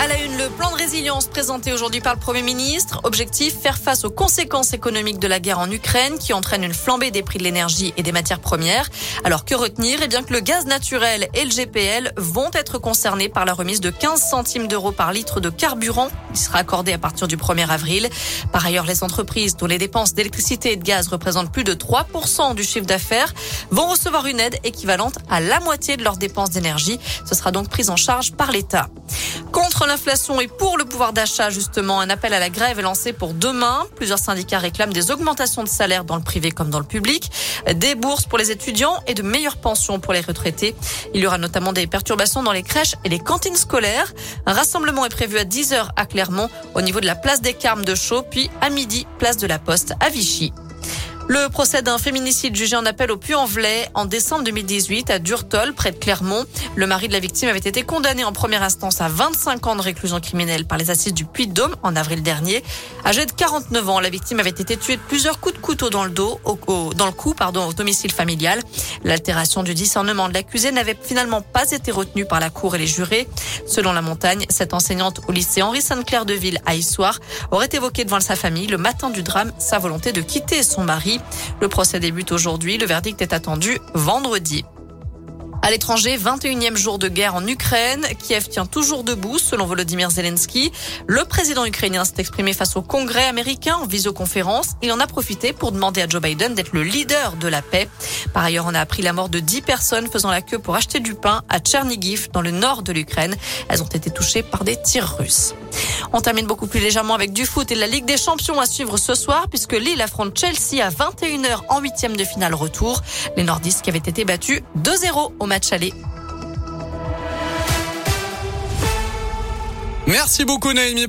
À la une, le plan de résilience présenté aujourd'hui par le Premier ministre. Objectif, faire face aux conséquences économiques de la guerre en Ukraine qui entraîne une flambée des prix de l'énergie et des matières premières. Alors que retenir? Eh bien que le gaz naturel et le GPL vont être concernés par la remise de 15 centimes d'euros par litre de carburant qui sera accordé à partir du 1er avril. Par ailleurs, les entreprises dont les dépenses d'électricité et de gaz représentent plus de 3% du chiffre d'affaires vont recevoir une aide équivalente à la moitié de leurs dépenses d'énergie. Ce sera donc pris en charge par l'État. Contre l'inflation et pour le pouvoir d'achat, justement, un appel à la grève est lancé pour demain. Plusieurs syndicats réclament des augmentations de salaire dans le privé comme dans le public, des bourses pour les étudiants et de meilleures pensions pour les retraités. Il y aura notamment des perturbations dans les crèches et les cantines scolaires. Un rassemblement est prévu à 10h à Clermont, au niveau de la place des Carmes de Chaux, puis à midi, place de la Poste à Vichy. Le procès d'un féminicide jugé en appel au Puy-en-Velay en décembre 2018 à Durtol, près de Clermont. Le mari de la victime avait été condamné en première instance à 25 ans de réclusion criminelle par les assises du Puy-de-Dôme en avril dernier. Âgée de 49 ans, la victime avait été tuée de plusieurs coups de couteau dans le dos, au, dans le cou, pardon, au domicile familial. L'altération du discernement de l'accusé n'avait finalement pas été retenue par la cour et les jurés. Selon la montagne, cette enseignante au lycée Henri Sainte-Claire de Ville à Issoire aurait évoqué devant sa famille le matin du drame sa volonté de quitter son mari. Le procès débute aujourd'hui. Le verdict est attendu vendredi. À l'étranger, 21e jour de guerre en Ukraine. Kiev tient toujours debout, selon Volodymyr Zelensky. Le président ukrainien s'est exprimé face au Congrès américain en visioconférence. Il en a profité pour demander à Joe Biden d'être le leader de la paix. Par ailleurs, on a appris la mort de 10 personnes faisant la queue pour acheter du pain à Tchernigiv, dans le nord de l'Ukraine. Elles ont été touchées par des tirs russes. On termine beaucoup plus légèrement avec du foot et la Ligue des Champions à suivre ce soir puisque Lille affronte Chelsea à 21h en huitième de finale retour. Les nordistes qui avaient été battus 2-0 au match aller. Merci beaucoup Naomi.